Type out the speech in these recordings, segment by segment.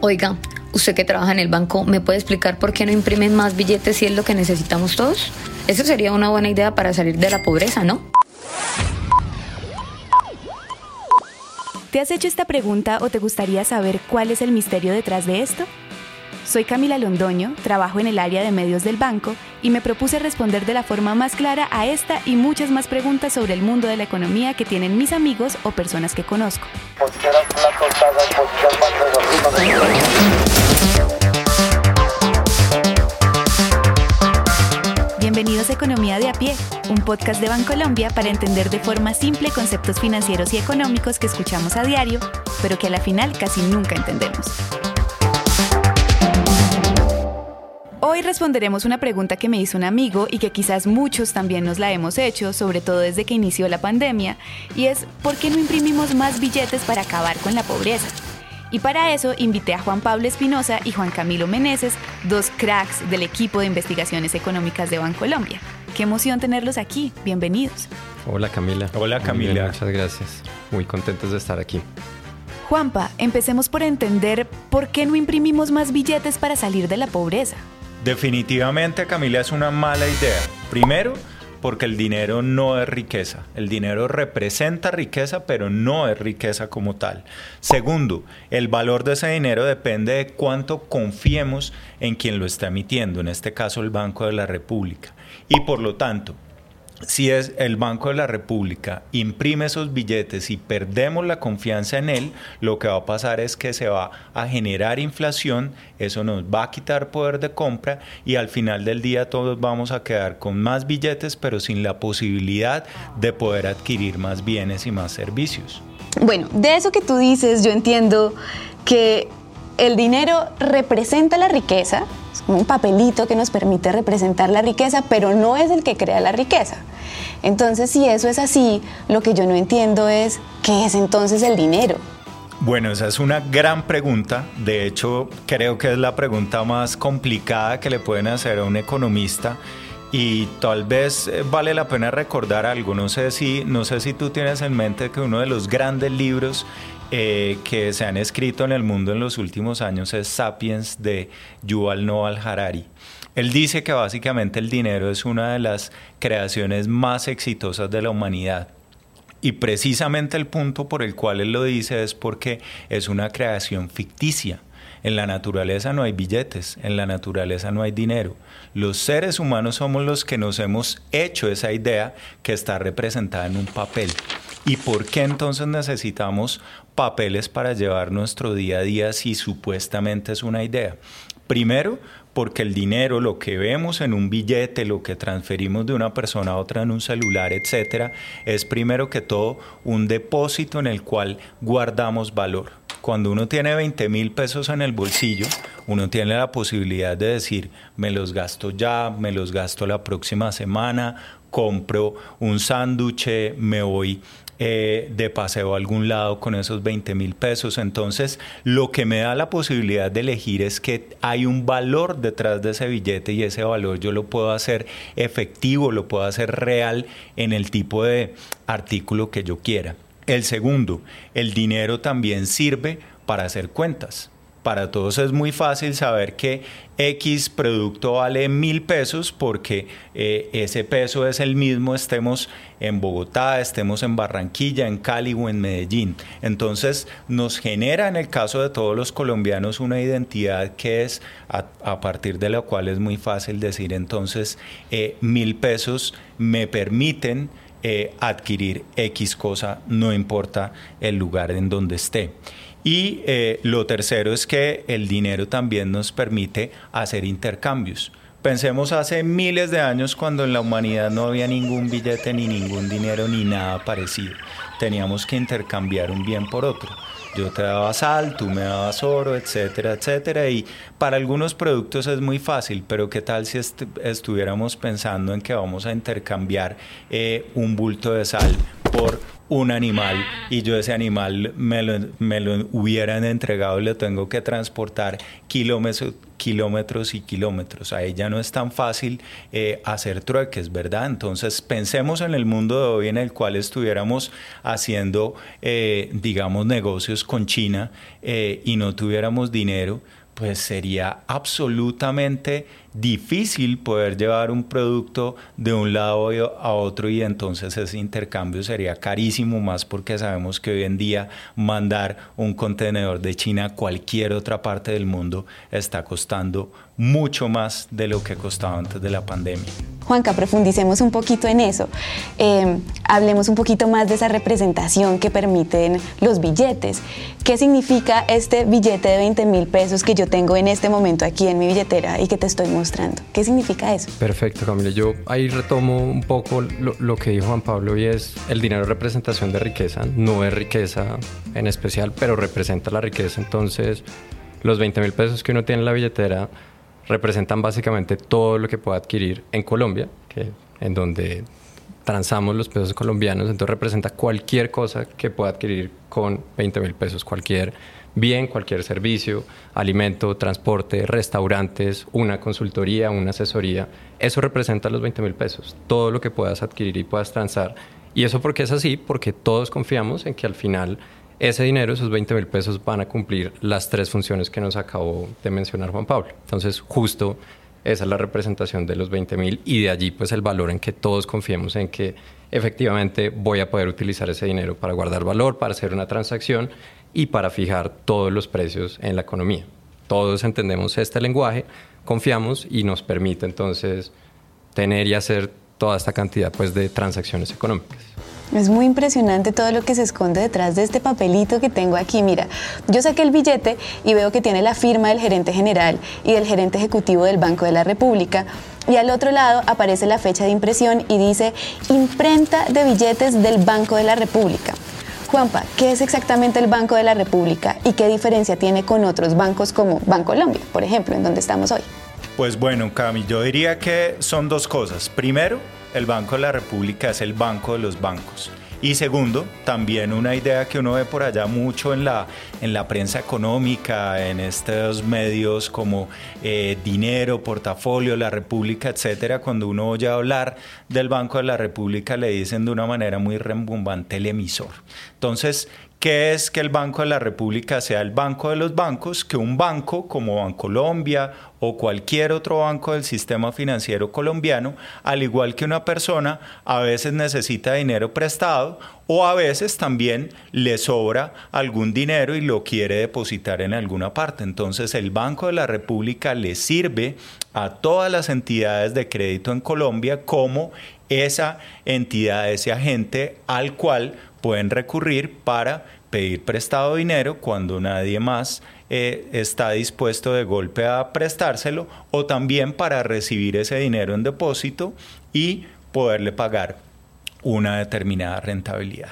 Oiga, usted que trabaja en el banco, ¿me puede explicar por qué no imprimen más billetes si es lo que necesitamos todos? Eso sería una buena idea para salir de la pobreza, ¿no? ¿Te has hecho esta pregunta o te gustaría saber cuál es el misterio detrás de esto? Soy Camila Londoño, trabajo en el área de medios del banco y me propuse responder de la forma más clara a esta y muchas más preguntas sobre el mundo de la economía que tienen mis amigos o personas que conozco. Bienvenidos a Economía de a pie, un podcast de Bancolombia para entender de forma simple conceptos financieros y económicos que escuchamos a diario, pero que a la final casi nunca entendemos. Hoy responderemos una pregunta que me hizo un amigo y que quizás muchos también nos la hemos hecho, sobre todo desde que inició la pandemia, y es ¿por qué no imprimimos más billetes para acabar con la pobreza? Y para eso invité a Juan Pablo Espinosa y Juan Camilo Meneses, dos cracks del equipo de investigaciones económicas de Bancolombia. Qué emoción tenerlos aquí. Bienvenidos. Hola Camila. Hola Camila. muchas gracias. Muy contentos de estar aquí. Juanpa, empecemos por entender por qué no imprimimos más billetes para salir de la pobreza. Definitivamente, Camila, es una mala idea. Primero, porque el dinero no es riqueza. El dinero representa riqueza, pero no es riqueza como tal. Segundo, el valor de ese dinero depende de cuánto confiemos en quien lo está emitiendo, en este caso el Banco de la República. Y por lo tanto, si es el Banco de la República imprime esos billetes y perdemos la confianza en él, lo que va a pasar es que se va a generar inflación, eso nos va a quitar poder de compra y al final del día todos vamos a quedar con más billetes pero sin la posibilidad de poder adquirir más bienes y más servicios. Bueno, de eso que tú dices yo entiendo que el dinero representa la riqueza, un papelito que nos permite representar la riqueza, pero no es el que crea la riqueza. Entonces, si eso es así, lo que yo no entiendo es qué es entonces el dinero. Bueno, esa es una gran pregunta. De hecho, creo que es la pregunta más complicada que le pueden hacer a un economista. Y tal vez eh, vale la pena recordar algo. No sé si, no sé si tú tienes en mente que uno de los grandes libros eh, que se han escrito en el mundo en los últimos años es Sapiens de Yuval Noah Harari. Él dice que básicamente el dinero es una de las creaciones más exitosas de la humanidad. Y precisamente el punto por el cual él lo dice es porque es una creación ficticia. En la naturaleza no hay billetes, en la naturaleza no hay dinero. Los seres humanos somos los que nos hemos hecho esa idea que está representada en un papel. ¿Y por qué entonces necesitamos papeles para llevar nuestro día a día si supuestamente es una idea? Primero, porque el dinero, lo que vemos en un billete, lo que transferimos de una persona a otra en un celular, etcétera, es primero que todo un depósito en el cual guardamos valor. Cuando uno tiene 20 mil pesos en el bolsillo, uno tiene la posibilidad de decir, me los gasto ya, me los gasto la próxima semana, compro un sándwich, me voy eh, de paseo a algún lado con esos 20 mil pesos. Entonces, lo que me da la posibilidad de elegir es que hay un valor detrás de ese billete y ese valor yo lo puedo hacer efectivo, lo puedo hacer real en el tipo de artículo que yo quiera. El segundo, el dinero también sirve para hacer cuentas para todos es muy fácil saber que X producto vale mil pesos porque eh, ese peso es el mismo, estemos en Bogotá, estemos en Barranquilla, en Cali o en Medellín. Entonces nos genera en el caso de todos los colombianos una identidad que es a, partir de la cual es muy fácil decir entonces eh, mil pesos me permiten eh, adquirir X cosa, no importa el lugar en donde esté. Y eh, lo tercero es que el dinero también nos permite hacer intercambios. Pensemos hace miles de años cuando en la humanidad no había ningún billete ni ningún dinero ni nada parecido. Teníamos que intercambiar un bien por otro. Yo te daba sal, tú me dabas oro, etcétera, etcétera. Y para algunos productos es muy fácil, pero ¿qué tal si estuviéramos pensando en que vamos a intercambiar eh, un bulto de sal por un animal y yo ese animal me lo, me lo hubieran entregado y tengo que transportar kilómetros, kilómetros y kilómetros. Ahí ya no es tan fácil eh, hacer trueques, ¿verdad? Entonces pensemos en el mundo de hoy en el cual estuviéramos haciendo, eh, digamos, negocios con China eh, y no tuviéramos dinero pues sería absolutamente difícil poder llevar un producto de un lado a otro y entonces ese intercambio sería carísimo más porque sabemos que hoy en día mandar un contenedor de China a cualquier otra parte del mundo está costando mucho más de lo que costaba antes de la pandemia. Juanca, profundicemos un poquito en eso. Eh, hablemos un poquito más de esa representación que permiten los billetes. ¿Qué significa este billete de 20 mil pesos que yo tengo en este momento aquí en mi billetera y que te estoy mostrando? ¿Qué significa eso? Perfecto, Camila. Yo ahí retomo un poco lo, que dijo Juan Pablo y es el dinero es representación de riqueza. No es riqueza en especial, pero representa la riqueza. Entonces, los 20 mil pesos que uno tiene en la billetera representan básicamente todo lo que pueda adquirir en Colombia, que, en donde transamos los pesos colombianos, entonces representa cualquier cosa que pueda adquirir con 20 mil pesos, cualquier bien, cualquier servicio, alimento, transporte, restaurantes, una consultoría, una asesoría, eso representa los 20 mil pesos, todo lo que puedas adquirir y puedas transar. Y eso porque es así, porque todos confiamos en que al final ese dinero, esos 20 mil pesos, van a cumplir las tres funciones que nos acabó de mencionar Juan Pablo. Entonces, justo esa es la representación de los 20 mil y de allí pues el valor en que todos confiemos en que efectivamente voy a poder utilizar ese dinero para guardar valor, para hacer una transacción y para fijar todos los precios en la economía. Todos entendemos este lenguaje, confiamos y nos permite entonces tener y hacer toda esta cantidad pues, de transacciones económicas. Es muy impresionante todo lo que se esconde detrás de este papelito que tengo aquí. Mira, yo saqué el billete y veo que tiene la firma del gerente general y del gerente ejecutivo del Banco de la República. Y al otro lado aparece la fecha de impresión y dice imprenta de billetes del Banco de la República. Juanpa, ¿qué es exactamente el Banco de la República y qué diferencia tiene con otros bancos como Bancolombia, por ejemplo, en donde estamos hoy? Pues bueno, Cami, yo diría que son dos cosas. Primero, el Banco de la República es el banco de los bancos. Y segundo, también una idea que uno ve por allá mucho en la, en la prensa económica, en estos medios como eh, dinero, portafolio, la República, etcétera, cuando uno oye hablar del Banco de la República le dicen de una manera muy rembumbante el emisor. Entonces, ¿Qué es que el Banco de la República sea el banco de los bancos? Que un banco como Bancolombia o cualquier otro banco del sistema financiero colombiano, al igual que una persona, a veces necesita dinero prestado o a veces también le sobra algún dinero y lo quiere depositar en alguna parte. Entonces el Banco de la República le sirve a todas las entidades de crédito en Colombia como esa entidad, ese agente al cual pueden recurrir para pedir prestado dinero cuando nadie más eh, está dispuesto de golpe a prestárselo o también para recibir ese dinero en depósito y poderle pagar una determinada rentabilidad.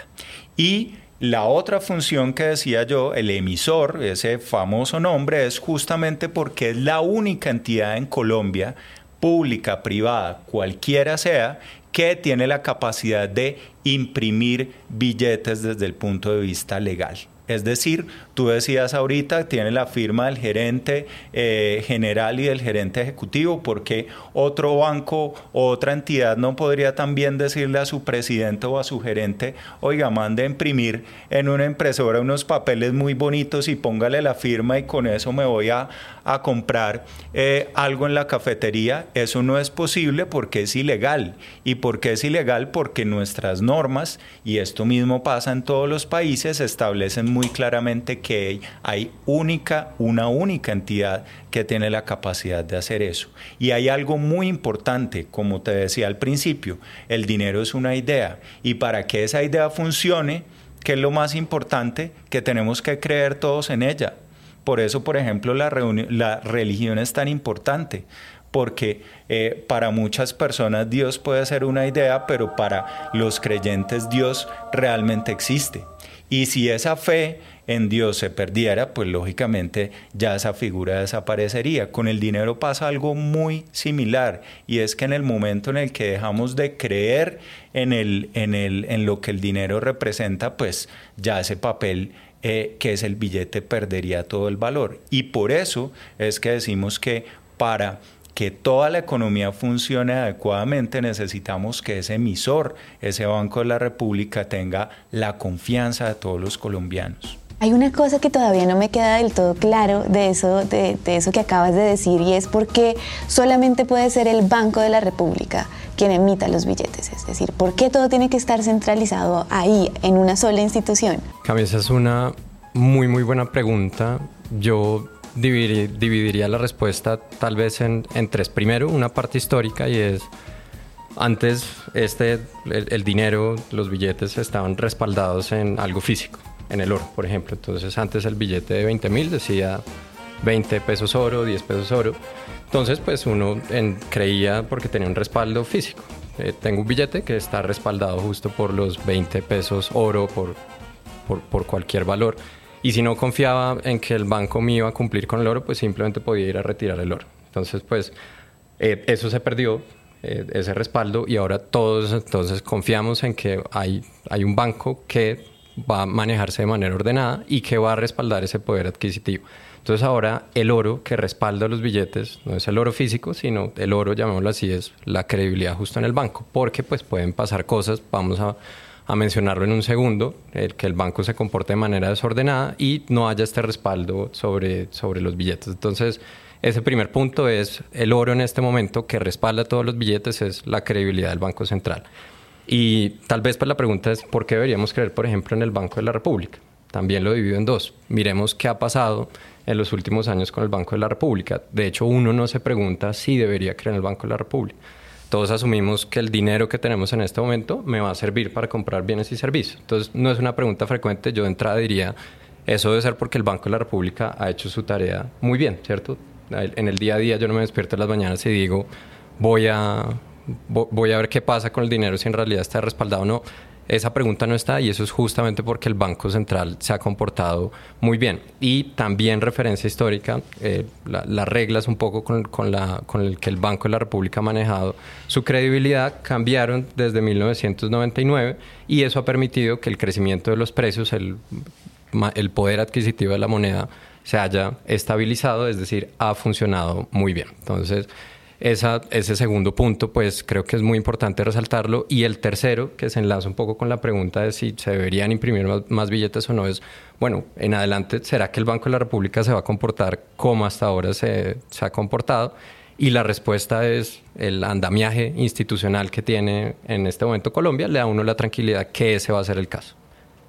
Y la otra función que decía yo, el emisor, ese famoso nombre, es justamente porque es la única entidad en Colombia, pública, privada, cualquiera sea, que tiene la capacidad de imprimir billetes desde el punto de vista legal. Es decir, tú decías ahorita, tiene la firma del gerente eh, general y del gerente ejecutivo, porque otro banco o otra entidad no podría también decirle a su presidente o a su gerente, oiga, mande a imprimir en una impresora unos papeles muy bonitos y póngale la firma y con eso me voy a, a comprar eh, algo en la cafetería. Eso no es posible porque es ilegal. ¿Y por qué es ilegal? Porque nuestras normas, y esto mismo pasa en todos los países, establecen muy claramente que hay única, una única entidad que tiene la capacidad de hacer eso. Y hay algo muy importante, como te decía al principio, el dinero es una idea y para que esa idea funcione, ¿qué es lo más importante? Que tenemos que creer todos en ella. Por eso, por ejemplo, la, la religión es tan importante, porque eh, para muchas personas Dios puede ser una idea, pero para los creyentes Dios realmente existe. Y si esa fe en Dios se perdiera, pues lógicamente ya esa figura desaparecería. Con el dinero pasa algo muy similar y es que en el momento en el que dejamos de creer en, el, en, el, en lo que el dinero representa, pues ya ese papel eh, que es el billete perdería todo el valor. Y por eso es que decimos que para que toda la economía funcione adecuadamente, necesitamos que ese emisor, ese Banco de la República, tenga la confianza de todos los colombianos. Hay una cosa que todavía no me queda del todo claro de eso, de, eso que acabas de decir y es por qué solamente puede ser el Banco de la República quien emita los billetes. Es decir, ¿por qué todo tiene que estar centralizado ahí, en una sola institución? Cami, esa es una muy, muy buena pregunta. Yo dividiría, la respuesta tal vez en, tres. Primero, una parte histórica y es, antes este, el, dinero, los billetes estaban respaldados en algo físico, en el oro, por ejemplo. Entonces antes el billete de 20 mil decía 20 pesos oro, 10 pesos oro. Entonces pues uno creía porque tenía un respaldo físico. Eh, tengo un billete que está respaldado justo por los 20 pesos oro, por, por, por cualquier valor. Y si no confiaba en que el banco me iba a cumplir con el oro, pues simplemente podía ir a retirar el oro. Entonces, pues eh, eso se perdió, eh, ese respaldo, y ahora todos entonces confiamos en que hay, hay un banco que va a manejarse de manera ordenada y que va a respaldar ese poder adquisitivo. Entonces ahora el oro que respalda los billetes no es el oro físico, sino el oro, llamémoslo así, es la credibilidad justo en el banco, porque pues pueden pasar cosas, vamos a a mencionarlo en un segundo, el que el banco se comporte de manera desordenada y no haya este respaldo sobre, sobre los billetes. Entonces, ese primer punto es el oro en este momento que respalda todos los billetes, es la credibilidad del Banco Central. Y tal vez pues la pregunta es, ¿por qué deberíamos creer, por ejemplo, en el Banco de la República? También lo divido en dos. Miremos qué ha pasado en los últimos años con el Banco de la República. De hecho, uno no se pregunta si debería creer en el Banco de la República todos asumimos que el dinero que tenemos en este momento me va a servir para comprar bienes y servicios. Entonces, no es una pregunta frecuente. Yo de entrada diría, eso debe ser porque el Banco de la República ha hecho su tarea muy bien, ¿cierto? En el día a día yo no me despierto en las mañanas y digo, voy a, voy a ver qué pasa con el dinero si en realidad está respaldado o no. Esa pregunta no está y eso es justamente porque el Banco Central se ha comportado muy bien. Y también referencia histórica, eh, las reglas un poco con, con, la, con el que el Banco de la República ha manejado su credibilidad cambiaron desde 1999 y eso ha permitido que el crecimiento de los precios, el, el poder adquisitivo de la moneda se haya estabilizado, es decir, ha funcionado muy bien. Entonces, esa, ese segundo punto, pues creo que es muy importante resaltarlo. Y el tercero, que se enlaza un poco con la pregunta de si se deberían imprimir más, billetes o no, es, bueno, en adelante, ¿será que el Banco de la República se va a comportar como hasta ahora se, ha comportado? Y la respuesta es el andamiaje institucional que tiene en este momento Colombia, le da a uno la tranquilidad que ese va a ser el caso,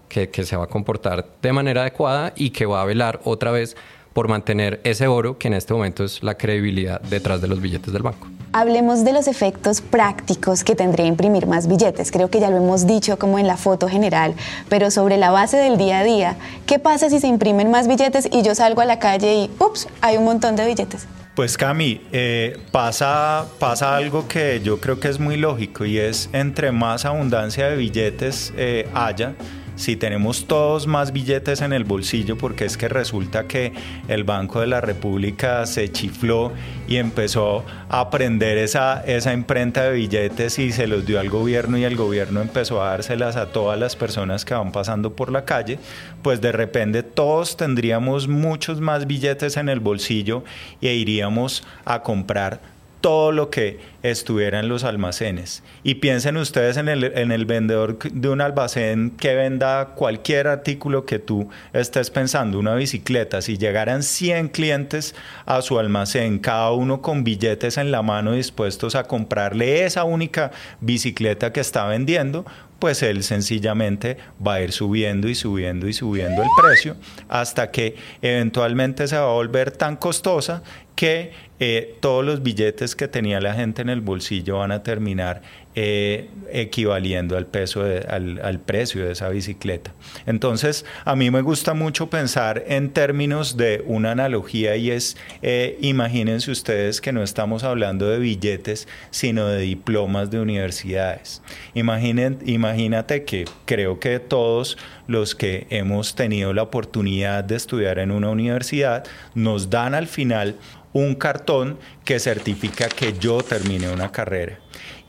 que se va a comportar de manera adecuada y que va a velar otra vez por mantener ese oro que en este momento es la credibilidad detrás de los billetes del banco. Hablemos de los efectos prácticos que tendría imprimir más billetes. Creo que ya lo hemos dicho como en la foto general, pero sobre la base del día a día, ¿qué pasa si se imprimen más billetes y yo salgo a la calle y, ups, hay un montón de billetes? Pues Cami, eh, pasa, pasa algo que yo creo que es muy lógico y es entre más abundancia de billetes eh, haya, si tenemos todos más billetes en el bolsillo, porque es que resulta que el Banco de la República se chifló y empezó a prender esa, esa imprenta de billetes y se los dio al gobierno y el gobierno empezó a dárselas a todas las personas que van pasando por la calle, pues de repente todos tendríamos muchos más billetes en el bolsillo e iríamos a comprar todo lo que estuviera en los almacenes. Y piensen ustedes en el, en el, vendedor de un almacén que venda cualquier artículo que tú estés pensando, una bicicleta, si llegaran 100 clientes a su almacén, cada uno con billetes en la mano dispuestos a comprarle esa única bicicleta que está vendiendo, pues él sencillamente va a ir subiendo y subiendo y subiendo el precio hasta que eventualmente se va a volver tan costosa que eh, todos los billetes que tenía la gente en el bolsillo van a terminar eh, equivaliendo al, peso al, precio de esa bicicleta. Entonces, a mí me gusta mucho pensar en términos de una analogía y es, eh, imagínense ustedes que no estamos hablando de billetes, sino de diplomas de universidades. Imaginen, imagínate que creo que todos los que hemos tenido la oportunidad de estudiar en una universidad nos dan al final un cartón que certifica que yo terminé una carrera.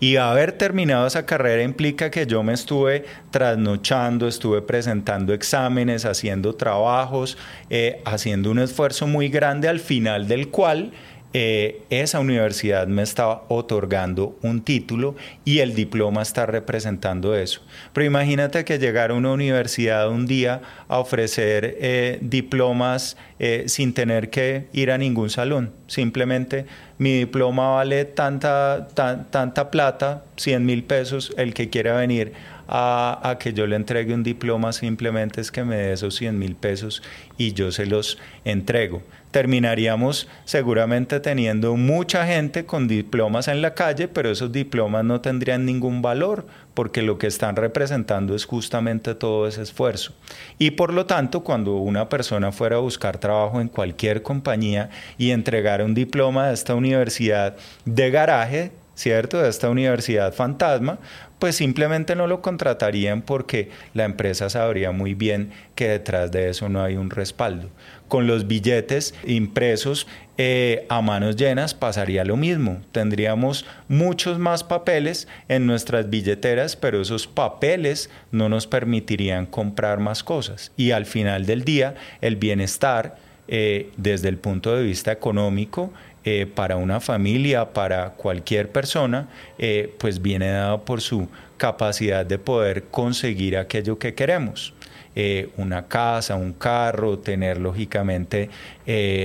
Y haber terminado esa carrera implica que yo me estuve trasnochando, estuve presentando exámenes, haciendo trabajos, eh, haciendo un esfuerzo muy grande al final del cual eh, esa universidad me estaba otorgando un título y el diploma está representando eso. Pero imagínate que llegara una universidad un día a ofrecer eh, diplomas eh, sin tener que ir a ningún salón. Simplemente mi diploma vale tanta, tanta plata, 100 mil pesos, el que quiera venir a, que yo le entregue un diploma simplemente es que me dé esos 100 mil pesos y yo se los entrego. Terminaríamos seguramente teniendo mucha gente con diplomas en la calle, pero esos diplomas no tendrían ningún valor porque lo que están representando es justamente todo ese esfuerzo. Y por lo tanto, cuando una persona fuera a buscar trabajo en cualquier compañía y entregara un diploma de esta universidad de garaje, ¿cierto? De esta universidad fantasma, pues simplemente no lo contratarían porque la empresa sabría muy bien que detrás de eso no hay un respaldo. Con los billetes impresos eh, a manos llenas pasaría lo mismo. Tendríamos muchos más papeles en nuestras billeteras, pero esos papeles no nos permitirían comprar más cosas. Y al final del día, el bienestar, eh, desde el punto de vista económico, eh, para una familia, para cualquier persona, eh, pues viene dado por su capacidad de poder conseguir aquello que queremos. Eh, una casa, un carro, tener lógicamente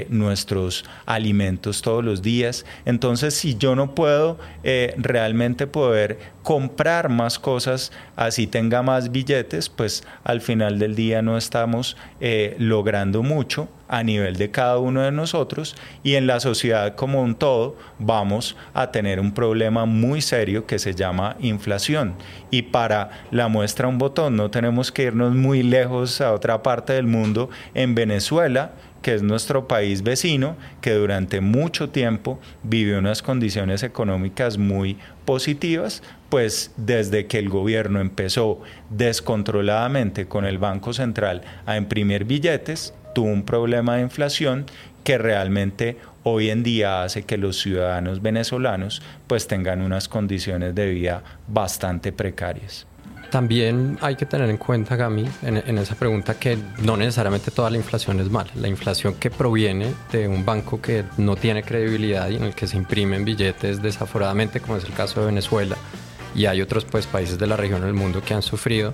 nuestros alimentos todos los días. Entonces, si yo no puedo realmente poder comprar más cosas, así tenga más billetes, pues al final del día no estamos logrando mucho a nivel de cada uno de nosotros y en la sociedad como un todo vamos a tener un problema muy serio que se llama inflación. Y para la muestra un botón no tenemos que irnos muy lejos a otra parte del mundo. En Venezuela, que es nuestro país vecino, que durante mucho tiempo vivió unas condiciones económicas muy positivas, pues desde que el gobierno empezó descontroladamente con el Banco Central a imprimir billetes, tuvo un problema de inflación que realmente hoy en día hace que los ciudadanos venezolanos pues tengan unas condiciones de vida bastante precarias. También hay que tener en cuenta, Gami, en, en, esa pregunta que no necesariamente toda la inflación es mala. La inflación que proviene de un banco que no tiene credibilidad y en el que se imprimen billetes desaforadamente, como es el caso de Venezuela, y hay otros pues, países de la región del mundo que han sufrido,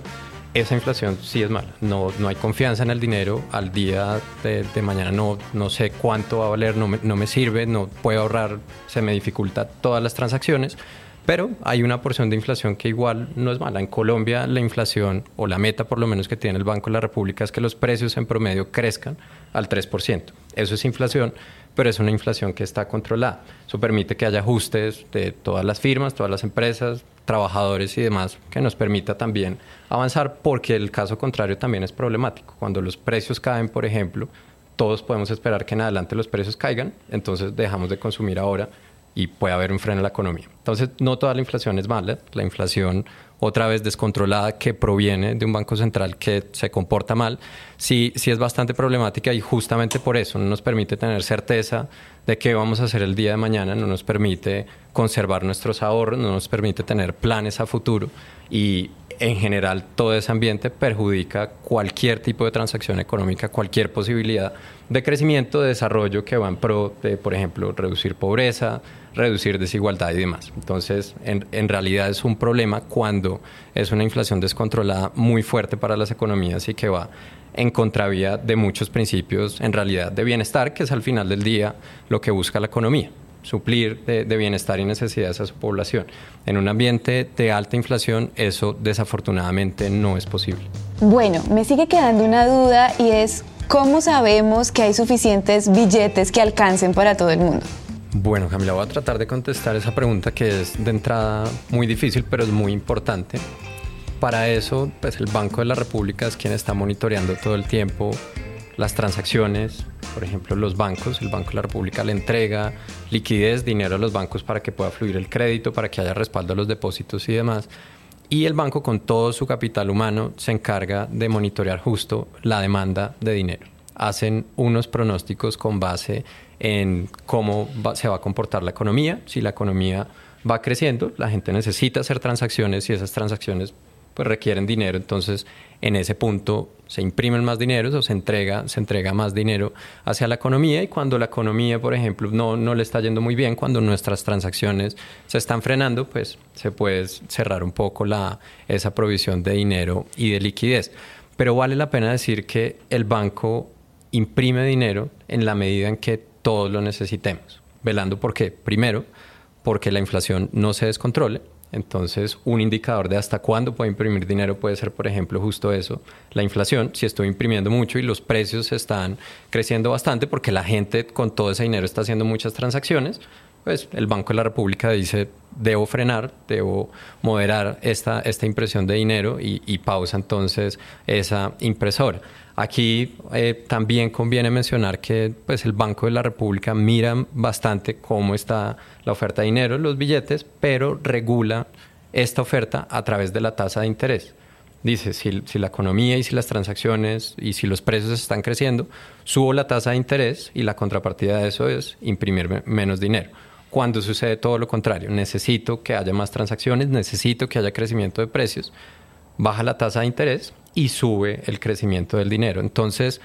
esa inflación sí es mala. No, no hay confianza en el dinero. Al día de, mañana no, no sé cuánto va a valer, no me, no me sirve, no puedo ahorrar, se me dificulta todas las transacciones. Pero hay una porción de inflación que igual no es mala. En Colombia la inflación, o la meta por lo menos que tiene el Banco de la República, es que los precios en promedio crezcan al 3%. Eso es inflación, pero es una inflación que está controlada. Eso permite que haya ajustes de todas las firmas, todas las empresas, trabajadores y demás, que nos permita también avanzar, porque el caso contrario también es problemático. Cuando los precios caen, por ejemplo, todos podemos esperar que en adelante los precios caigan, entonces dejamos de consumir ahora y puede haber un freno en la economía. Entonces, no toda la inflación es mala. La inflación, otra vez descontrolada, que proviene de un banco central que se comporta mal, sí, sí es bastante problemática y justamente por eso no nos permite tener certeza de qué vamos a hacer el día de mañana, no nos permite conservar nuestros ahorros, no nos permite tener planes a futuro y en general todo ese ambiente perjudica cualquier tipo de transacción económica, cualquier posibilidad de crecimiento, de desarrollo que va en pro de, por ejemplo, reducir pobreza, reducir desigualdad y demás. Entonces, en, en, realidad es un problema cuando es una inflación descontrolada muy fuerte para las economías y que va en contravía de muchos principios en realidad de bienestar, que es al final del día lo que busca la economía suplir de, de, bienestar y necesidades a su población. En un ambiente de alta inflación eso desafortunadamente no es posible. Bueno, me sigue quedando una duda y es ¿cómo sabemos que hay suficientes billetes que alcancen para todo el mundo? Bueno, Camila, voy a tratar de contestar esa pregunta que es de entrada muy difícil, pero es muy importante. Para eso, pues el Banco de la República es quien está monitoreando todo el tiempo las transacciones, por ejemplo, los bancos, el Banco de la República le entrega liquidez, dinero a los bancos para que pueda fluir el crédito, para que haya respaldo a los depósitos y demás. Y el banco con todo su capital humano se encarga de monitorear justo la demanda de dinero. Hacen unos pronósticos con base en cómo se va a comportar la economía. Si la economía va creciendo, la gente necesita hacer transacciones y esas transacciones pues requieren dinero, entonces en ese punto se imprimen más dinero o se entrega, se entrega más dinero hacia la economía y cuando la economía, por ejemplo, no, no le está yendo muy bien, cuando nuestras transacciones se están frenando, pues se puede cerrar un poco la, esa provisión de dinero y de liquidez. Pero vale la pena decir que el banco imprime dinero en la medida en que todos lo necesitemos, velando por qué. Primero, porque la inflación no se descontrole, entonces, un indicador de hasta cuándo puedo imprimir dinero puede ser, por ejemplo, justo eso, la inflación. Si estoy imprimiendo mucho y los precios están creciendo bastante porque la gente con todo ese dinero está haciendo muchas transacciones, pues el Banco de la República dice, debo frenar, debo moderar esta, esta impresión de dinero y, pausa entonces esa impresora. Aquí eh, también conviene mencionar que pues, el Banco de la República mira bastante cómo está la oferta de dinero, los billetes, pero regula esta oferta a través de la tasa de interés. Dice, si, si, la economía y si las transacciones y si los precios están creciendo, subo la tasa de interés y la contrapartida de eso es imprimir menos dinero. Cuando sucede todo lo contrario, necesito que haya más transacciones, necesito que haya crecimiento de precios, baja la tasa de interés y sube el crecimiento del dinero. Entonces,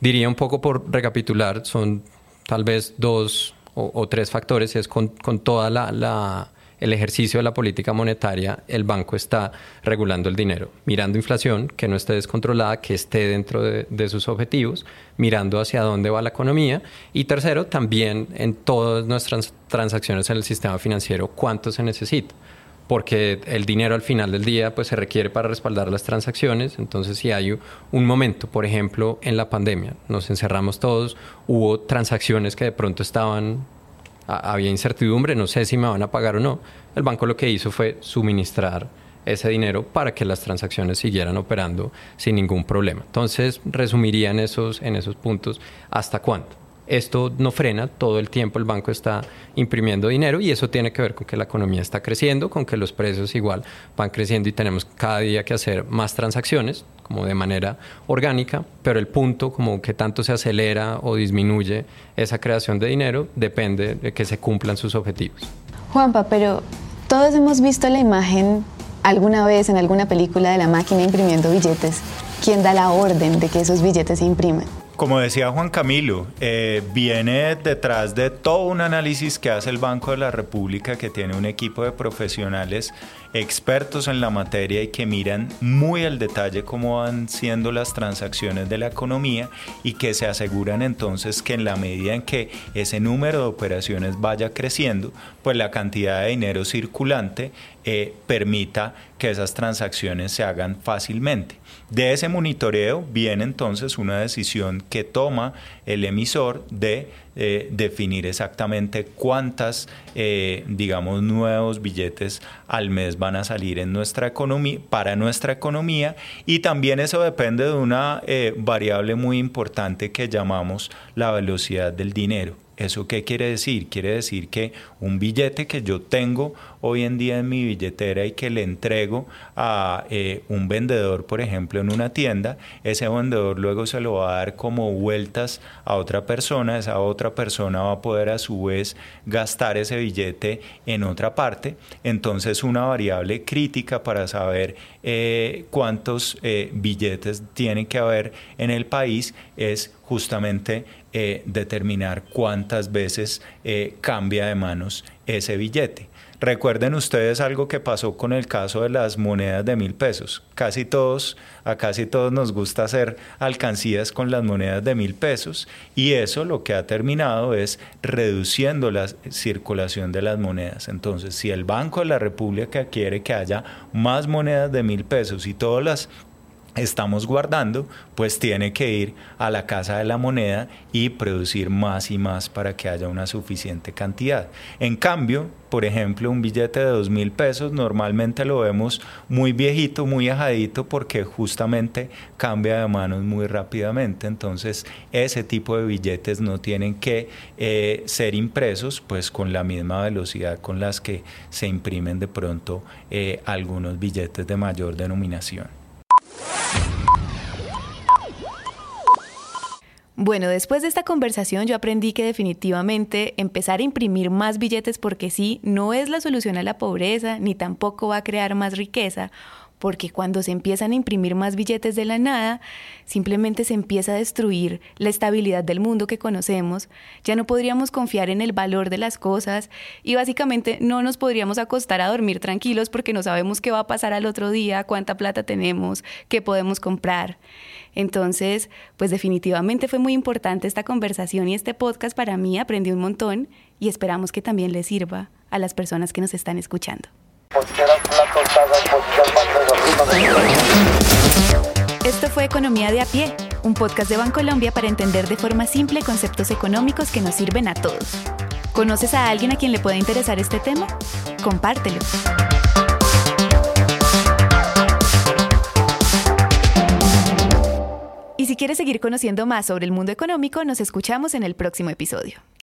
diría un poco por recapitular, son tal vez dos o, tres factores, es con, con toda la, el ejercicio de la política monetaria, el banco está regulando el dinero, mirando inflación, que no esté descontrolada, que esté dentro de, sus objetivos, mirando hacia dónde va la economía. Y tercero, también en todas nuestras transacciones en el sistema financiero, cuánto se necesita porque el dinero al final del día pues se requiere para respaldar las transacciones, entonces si hay un momento, por ejemplo, en la pandemia, nos encerramos todos, hubo transacciones que de pronto estaban había incertidumbre, no sé si me van a pagar o no. El banco lo que hizo fue suministrar ese dinero para que las transacciones siguieran operando sin ningún problema. Entonces, resumiría en esos, en esos puntos hasta cuándo. Esto no frena, todo el tiempo el banco está imprimiendo dinero y eso tiene que ver con que la economía está creciendo, con que los precios igual van creciendo y tenemos cada día que hacer más transacciones, como de manera orgánica, pero el punto como que tanto se acelera o disminuye esa creación de dinero depende de que se cumplan sus objetivos. Juanpa, pero todos hemos visto la imagen alguna vez en alguna película de la máquina imprimiendo billetes. ¿Quién da la orden de que esos billetes se impriman? Como decía Juan Camilo, eh, viene detrás de todo un análisis que hace el Banco de la República, que tiene un equipo de profesionales expertos en la materia y que miran muy al detalle cómo van siendo las transacciones de la economía y que se aseguran entonces que en la medida en que ese número de operaciones vaya creciendo, pues la cantidad de dinero circulante eh, permita que esas transacciones se hagan fácilmente. De ese monitoreo viene entonces una decisión que toma el emisor de eh, definir exactamente cuántas, eh, digamos, nuevos billetes al mes van a salir en nuestra economía, para nuestra economía y también eso depende de una variable muy importante que llamamos la velocidad del dinero. ¿Eso qué quiere decir? Quiere decir que un billete que yo tengo hoy en día en mi billetera y que le entrego a eh, un vendedor, por ejemplo, en una tienda, ese vendedor luego se lo va a dar como vueltas a otra persona, esa otra persona va a poder a su vez gastar ese billete en otra parte. Entonces una variable crítica para saber eh, cuántos eh, billetes tiene que haber en el país es justamente determinar cuántas veces cambia de manos ese billete. Recuerden ustedes algo que pasó con el caso de las monedas de mil pesos. Casi todos, a casi todos nos gusta hacer alcancías con las monedas de mil pesos y eso lo que ha terminado es reduciendo la circulación de las monedas. Entonces, si el Banco de la República quiere que haya más monedas de mil pesos y todas las estamos guardando, pues tiene que ir a la casa de la moneda y producir más y más para que haya una suficiente cantidad. En cambio, por ejemplo, un billete de dos mil pesos normalmente lo vemos muy viejito, muy ajadito, porque justamente cambia de manos muy rápidamente. Entonces, ese tipo de billetes no tienen que eh, ser impresos pues con la misma velocidad con las que se imprimen de pronto eh, algunos billetes de mayor denominación. Bueno, después de esta conversación yo aprendí que definitivamente empezar a imprimir más billetes porque sí no es la solución a la pobreza ni tampoco va a crear más riqueza, porque cuando se empiezan a imprimir más billetes de la nada, simplemente se empieza a destruir la estabilidad del mundo que conocemos, ya no podríamos confiar en el valor de las cosas y básicamente no nos podríamos acostar a dormir tranquilos porque no sabemos qué va a pasar al otro día, cuánta plata tenemos, qué podemos comprar. Entonces, pues definitivamente fue muy importante esta conversación y este podcast para mí, aprendí un montón y esperamos que también les sirva a las personas que nos están escuchando. Esto fue Economía de a pie, un podcast de Bancolombia para entender de forma simple conceptos económicos que nos sirven a todos. ¿Conoces a alguien a quien le pueda interesar este tema? Compártelo. Y si quieres seguir conociendo más sobre el mundo económico, nos escuchamos en el próximo episodio.